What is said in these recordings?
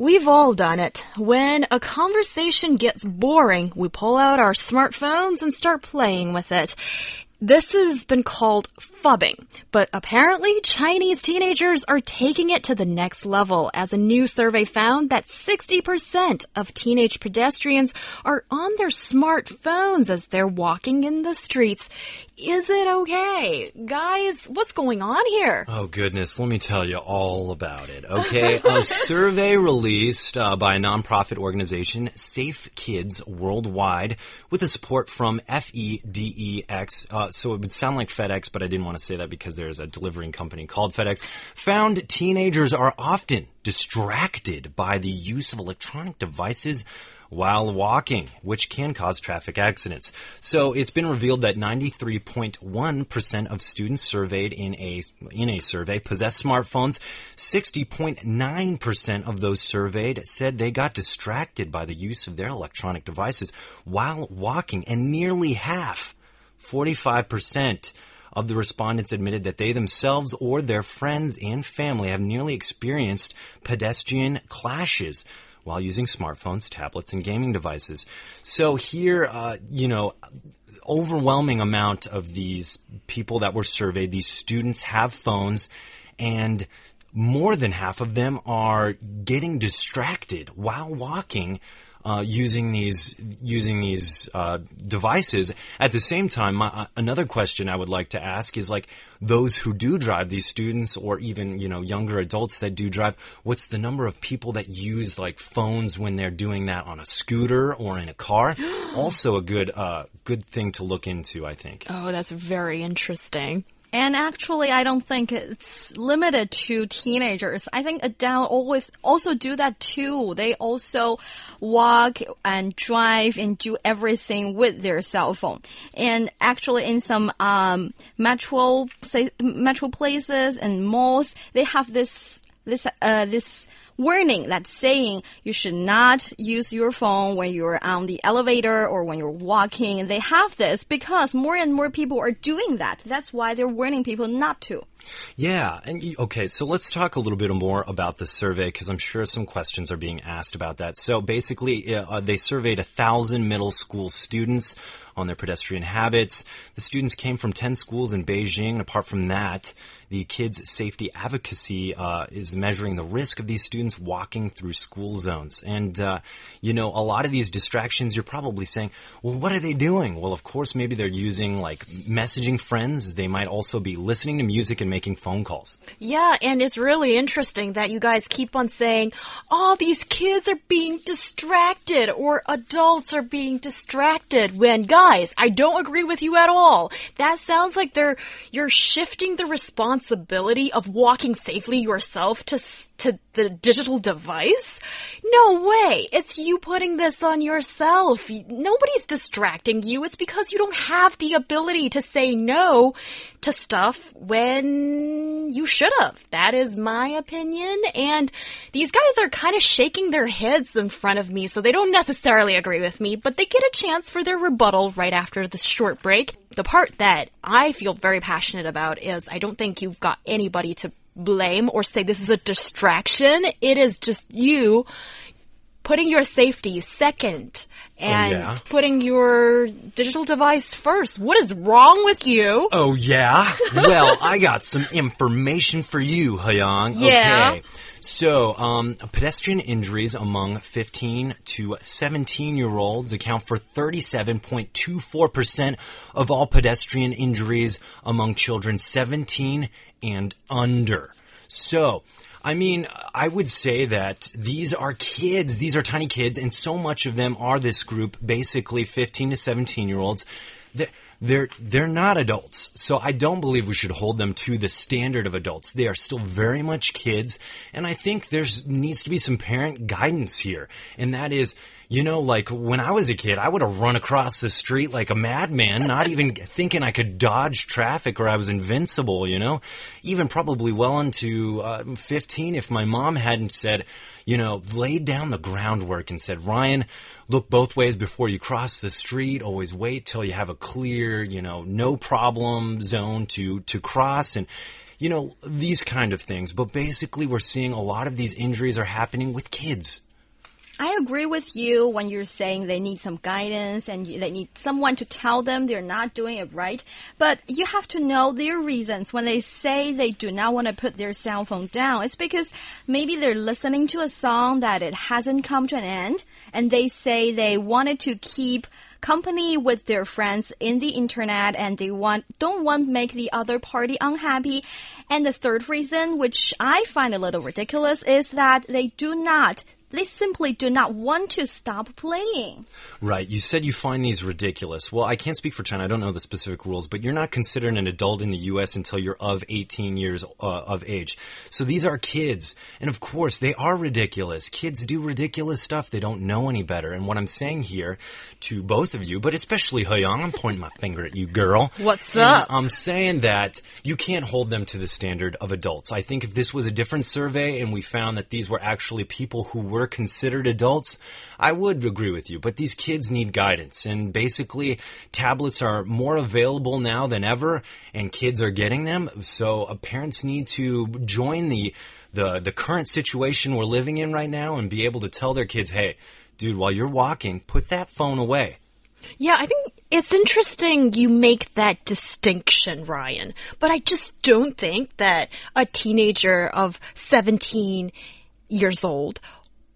We've all done it. When a conversation gets boring, we pull out our smartphones and start playing with it. This has been called phubbing, but apparently Chinese teenagers are taking it to the next level as a new survey found that 60% of teenage pedestrians are on their smartphones as they're walking in the streets. Is it okay? Guys, what's going on here? Oh, goodness. Let me tell you all about it. Okay. a survey released uh, by a nonprofit organization, Safe Kids Worldwide, with the support from FEDEX. Uh, so it would sound like FedEx, but I didn't want to say that because there's a delivering company called FedEx, found teenagers are often distracted by the use of electronic devices while walking, which can cause traffic accidents. So it's been revealed that 93.1% of students surveyed in a, in a survey possess smartphones. 60.9% of those surveyed said they got distracted by the use of their electronic devices while walking, and nearly half 45% of the respondents admitted that they themselves or their friends and family have nearly experienced pedestrian clashes while using smartphones, tablets, and gaming devices. So here, uh, you know, overwhelming amount of these people that were surveyed, these students have phones and more than half of them are getting distracted while walking uh, using these using these uh, devices. At the same time, my, uh, another question I would like to ask is like those who do drive, these students or even you know younger adults that do drive. What's the number of people that use like phones when they're doing that on a scooter or in a car? also, a good uh, good thing to look into, I think. Oh, that's very interesting. And actually, I don't think it's limited to teenagers. I think adults always also do that too. They also walk and drive and do everything with their cell phone. And actually, in some um, metro say, metro places and malls, they have this this uh, this warning that's saying you should not use your phone when you're on the elevator or when you're walking. They have this because more and more people are doing that. That's why they're warning people not to. Yeah, and okay, so let's talk a little bit more about the survey because I'm sure some questions are being asked about that. So basically, uh, they surveyed a thousand middle school students on their pedestrian habits. The students came from 10 schools in Beijing. Apart from that, the kids safety advocacy uh, is measuring the risk of these students walking through school zones. And, uh, you know, a lot of these distractions, you're probably saying, well, what are they doing? Well, of course, maybe they're using like messaging friends. They might also be listening to music and making phone calls. Yeah, and it's really interesting that you guys keep on saying, all oh, these kids are being distracted or adults are being distracted when, guys, I don't agree with you at all. That sounds like they're, you're shifting the responsibility of walking safely yourself to to the digital device? No way. It's you putting this on yourself. Nobody's distracting you. It's because you don't have the ability to say no to stuff when you should have. That is my opinion. And these guys are kind of shaking their heads in front of me, so they don't necessarily agree with me, but they get a chance for their rebuttal right after this short break. The part that I feel very passionate about is I don't think you've got anybody to blame or say this is a distraction. It is just you putting your safety second oh, and oh, yeah? putting your digital device first. What is wrong with you? Oh, yeah? well, I got some information for you, He Yang. Yeah. Okay. So, um, pedestrian injuries among 15 to 17 year olds account for 37.24% of all pedestrian injuries among children 17 and under. So, I mean, I would say that these are kids. These are tiny kids, and so much of them are this group, basically 15 to 17 year olds. They're, they're not adults. So I don't believe we should hold them to the standard of adults. They are still very much kids. And I think there's needs to be some parent guidance here. And that is, You know, like when I was a kid, I would have run across the street like a madman, not even thinking I could dodge traffic or I was invincible, you know? Even probably well into uh, 15 if my mom hadn't said, you know, laid down the groundwork and said, Ryan, look both ways before you cross the street. Always wait till you have a clear, you know, no problem zone to, to cross and, you know, these kind of things. But basically we're seeing a lot of these injuries are happening with kids. I agree with you when you're saying they need some guidance and they need someone to tell them they're not doing it right. But you have to know their reasons when they say they do not want to put their cell phone down. It's because maybe they're listening to a song that it hasn't come to an end and they say they wanted to keep company with their friends in the internet and they want don't want to make the other party unhappy. And the third reason, which I find a little ridiculous, is that they do not they simply do not want to stop playing. Right. You said you find these ridiculous. Well, I can't speak for China. I don't know the specific rules, but you're not considered an adult in the U.S. until you're of 18 years uh, of age. So these are kids. And of course, they are ridiculous. Kids do ridiculous stuff. They don't know any better. And what I'm saying here to both of you, but especially Young, I'm pointing my finger at you, girl. What's And up? I'm saying that you can't hold them to the standard of adults. I think if this was a different survey and we found that these were actually people who were considered adults, I would agree with you. But these kids need guidance and basically tablets are more available now than ever and kids are getting them. So uh, parents need to join the, the, the current situation we're living in right now and be able to tell their kids, hey, dude, while you're walking, put that phone away. Yeah, I think it's interesting you make that distinction, Ryan. But I just don't think that a teenager of 17 years old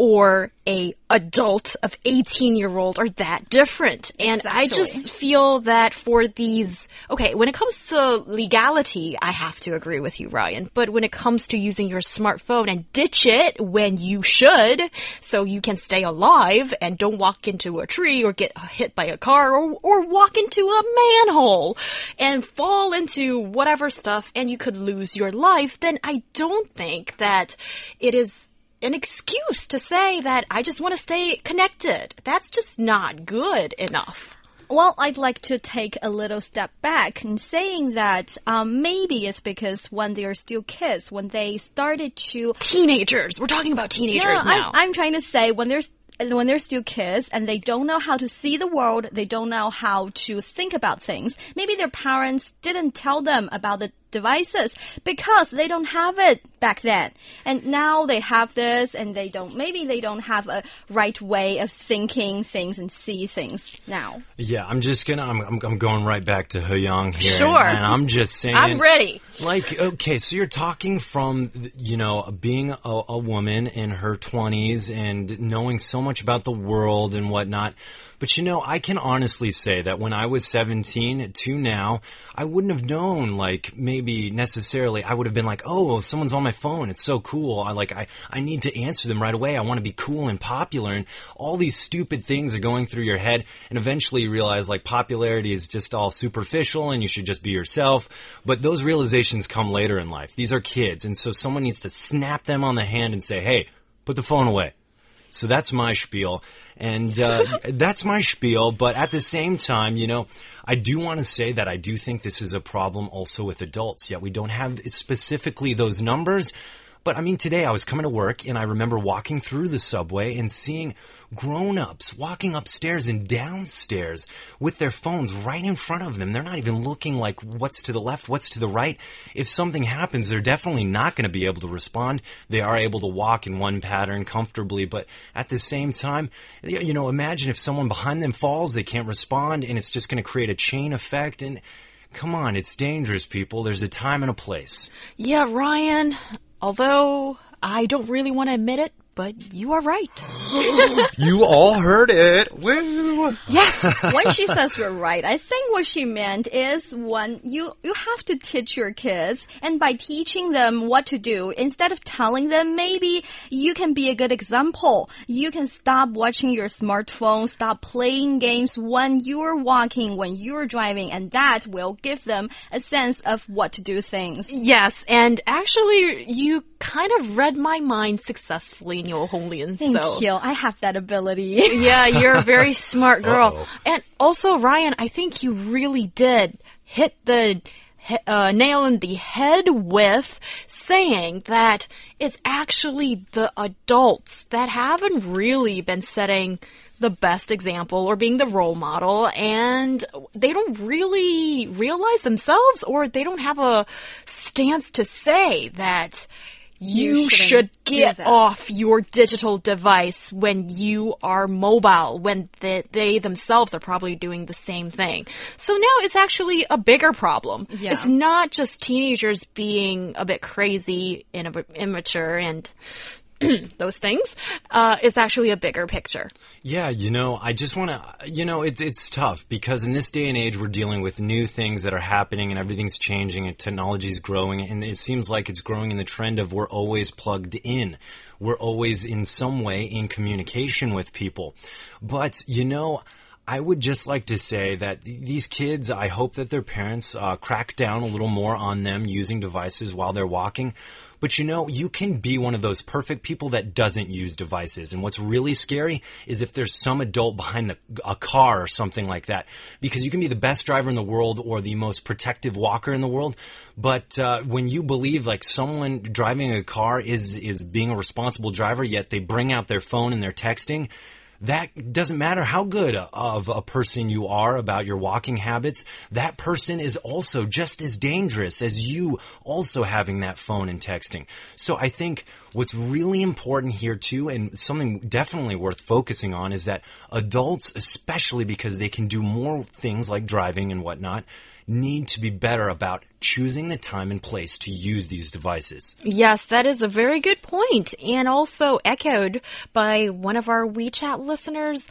or a adult of 18 year old are that different. And I just feel that for these, okay, when it comes to legality, I have to agree with you, Ryan. But when it comes to using your smartphone and ditch it when you should, so you can stay alive and don't walk into a tree or get hit by a car or, or walk into a manhole and fall into whatever stuff and you could lose your life, then I don't think that it is an excuse to say that I just want to stay connected. That's just not good enough. Well, I'd like to take a little step back and saying that um, maybe it's because when they're still kids, when they started to Teenagers. We're talking about teenagers Yeah, now. I'm, I'm trying to say when they're when they're still kids and they don't know how to see the world, they don't know how to think about things. Maybe their parents didn't tell them about the devices because they don't have it back then. And now they have this and they don't, maybe they don't have a right way of thinking things and see things now. Yeah, I'm just gonna, I'm, I'm, I'm going right back to Young here. Sure. And, and I'm just saying. I'm ready. Like, okay, so you're talking from, you know, being a, a woman in her 20s and knowing so much about the world and whatnot. But you know, I can honestly say that when I was 17 to now, I wouldn't have known, like, maybe necessarily, I would have been like, oh, someone's on my phone. It's so cool. I like, I, I need to answer them right away. I want to be cool and popular. And all these stupid things are going through your head. And eventually you realize, like, popularity is just all superficial and you should just be yourself. But those realizations come later in life. These are kids. And so someone needs to snap them on the hand and say, hey, put the phone away. So that's my spiel. And uh, that's my spiel. But at the same time, you know, I do want to say that I do think this is a problem also with adults. Yet we don't have specifically those numbers. But I mean, today I was coming to work and I remember walking through the subway and seeing grown-ups walking upstairs and downstairs with their phones right in front of them. They're not even looking like what's to the left, what's to the right. If something happens, they're definitely not going to be able to respond. They are able to walk in one pattern comfortably, but at the same time, you know, imagine if someone behind them falls, they can't respond and it's just going to create a chain effect and Come on, it's dangerous, people. There's a time and a place. Yeah, Ryan, although I don't really want to admit it, but you are right. You all heard it. Woo! Yes, when she says you're right, I think what she meant is when you you have to teach your kids, and by teaching them what to do, instead of telling them, maybe you can be a good example. You can stop watching your smartphone, stop playing games when you're walking, when you're driving, and that will give them a sense of what to do things. Yes, and actually, you kind of read my mind successfully in your homeland. Thank so. you. I have that ability. yeah, you're a very smart girl. Uh -oh. And also, Ryan, I think you really did hit the uh, nail in the head with saying that it's actually the adults that haven't really been setting the best example or being the role model and they don't really realize themselves or they don't have a stance to say that you, should get off your digital device when you are mobile, when they, they themselves are probably doing the same thing. So now it's actually a bigger problem. Yeah. It's not just teenagers being a bit crazy and immature and those things. Uh, it's actually a bigger picture. Yeah, you know, I just want to, you know, it's it's tough because in this day and age we're dealing with new things that are happening and everything's changing and technology's growing and it seems like it's growing in the trend of we're always plugged in. We're always in some way in communication with people. But, you know, I would just like to say that these kids, I hope that their parents uh, crack down a little more on them using devices while they're walking. But you know, you can be one of those perfect people that doesn't use devices. And what's really scary is if there's some adult behind the, a car or something like that. Because you can be the best driver in the world or the most protective walker in the world. But uh, when you believe like someone driving a car is is being a responsible driver, yet they bring out their phone and they're texting, that doesn't matter how good of a person you are about your walking habits. That person is also just as dangerous as you also having that phone and texting. So I think what's really important here too, and something definitely worth focusing on is that adults, especially because they can do more things like driving and whatnot, need to be better about choosing the time and place to use these devices. Yes, that is a very good point, and also echoed by one of our WeChat listeners,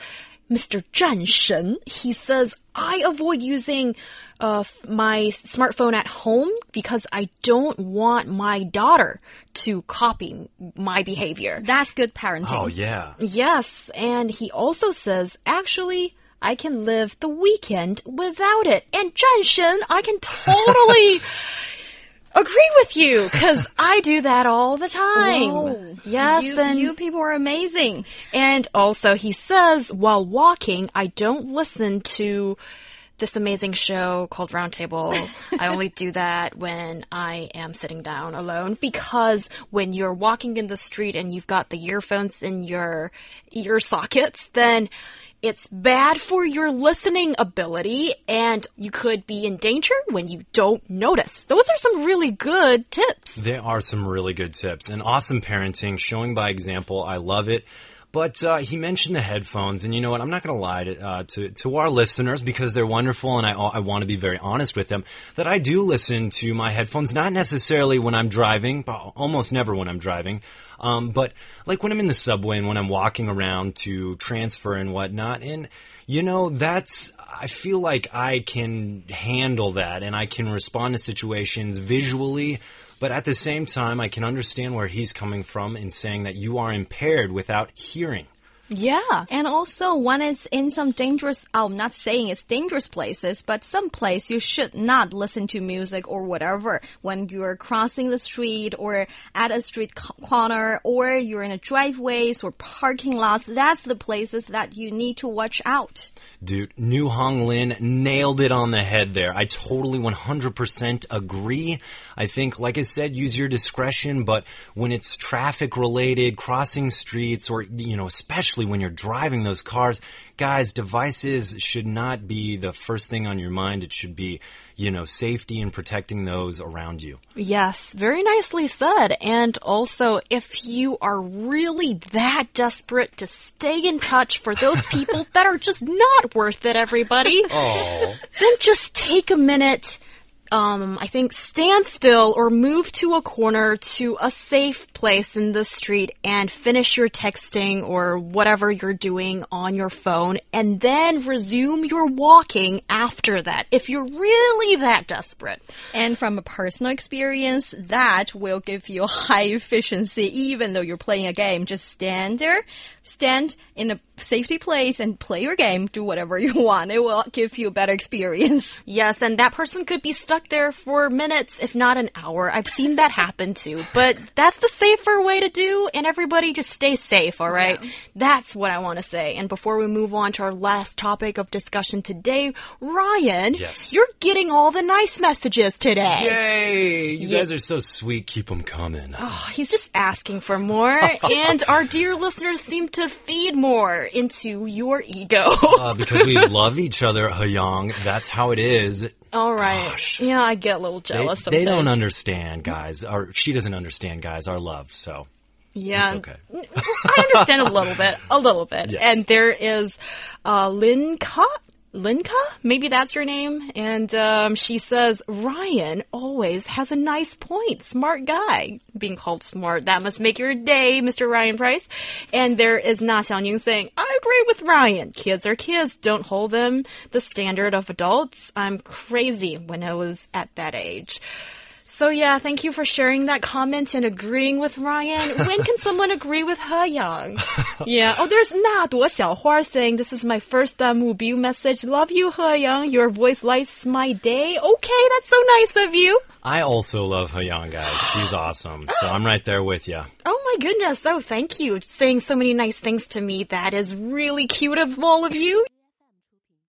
Mr. Zhan Shen. He says, I avoid using uh, my smartphone at home because I don't want my daughter to copy my behavior. That's good parenting. Oh yeah. Yes, and he also says, actually, I can live the weekend without it. And Zhan Shen, I can totally agree with you because I do that all the time. Whoa. Yes, you, and you people are amazing. and also he says while walking, I don't listen to this amazing show called Roundtable. I only do that when I am sitting down alone because when you're walking in the street and you've got the earphones in your ear sockets, then it's bad for your listening ability and you could be in danger when you don't notice. Those are some really good tips. There are some really good tips and awesome parenting, showing by example. I love it. But uh, he mentioned the headphones, and you know what? I'm not going to lie to, uh, to to our listeners because they're wonderful, and I I want to be very honest with them that I do listen to my headphones, not necessarily when I'm driving, but almost never when I'm driving. Um, but like when I'm in the subway and when I'm walking around to transfer and whatnot, and you know that's I feel like I can handle that and I can respond to situations visually. But at the same time, I can understand where he's coming from in saying that you are impaired without hearing. Yeah. And also, when it's in some dangerous, oh, I'm not saying it's dangerous places, but some place you should not listen to music or whatever when you're crossing the street or at a street corner or you're in a driveways or parking lots. That's the places that you need to watch out. Dude, New Hong Lin nailed it on the head there. I totally 100% agree. I think, like I said, use your discretion, but when it's traffic related, crossing streets, or, you know, especially when you're driving those cars, guys, devices should not be the first thing on your mind. It should be, you know, safety and protecting those around you. Yes, very nicely said. And also, if you are really that desperate to stay in touch for those people that are just not worth it, everybody, Oh. then just take a minute. Um, I think stand still or move to a corner to a safe place in the street and finish your texting or whatever you're doing on your phone and then resume your walking after that if you're really that desperate. And from a personal experience, that will give you high efficiency even though you're playing a game. Just stand there, stand in a safety place and play your game, do whatever you want. It will give you a better experience. Yes, and that person could be stuck there for minutes, if not an hour. I've seen that happen too. But that's the same safer way to do, and everybody just stay safe, all right? That's what I want to say. And before we move on to our last topic of discussion today, Ryan, Yes. you're getting all the nice messages today. Yay! You Yeah. guys are so sweet. Keep them coming. Oh, he's just asking for more, and our dear listeners seem to feed more into your ego. Uh, because we love each other, He Yang. That's how it is. All right. Gosh. Yeah, I get a little They, jealous they don't understand, guys. Or she doesn't understand, guys. Our love. So Yeah. it's okay. I understand a little bit, a little bit. Yes. And there is uh, Linka. Linka? Maybe that's her name. And um, she says, Ryan always has a nice point. Smart guy. Being called smart. That must make your day, Mr. Ryan Price. And there is Na Xiaoning saying, I agree with Ryan. Kids are kids. Don't hold them the standard of adults. I'm crazy when I was at that age. So yeah, thank you for sharing that comment and agreeing with Ryan. When can someone agree with He Yang? yeah. Oh, there's Na Duo Xiaohua saying this is my first uh, Mubiu message. Love you, He Yang. Your voice lights my day. Okay, that's so nice of you. I also love He Yang, guys. She's awesome. So I'm right there with you. Oh my goodness. Oh, thank you. Saying so many nice things to me. That is really cute of all of you.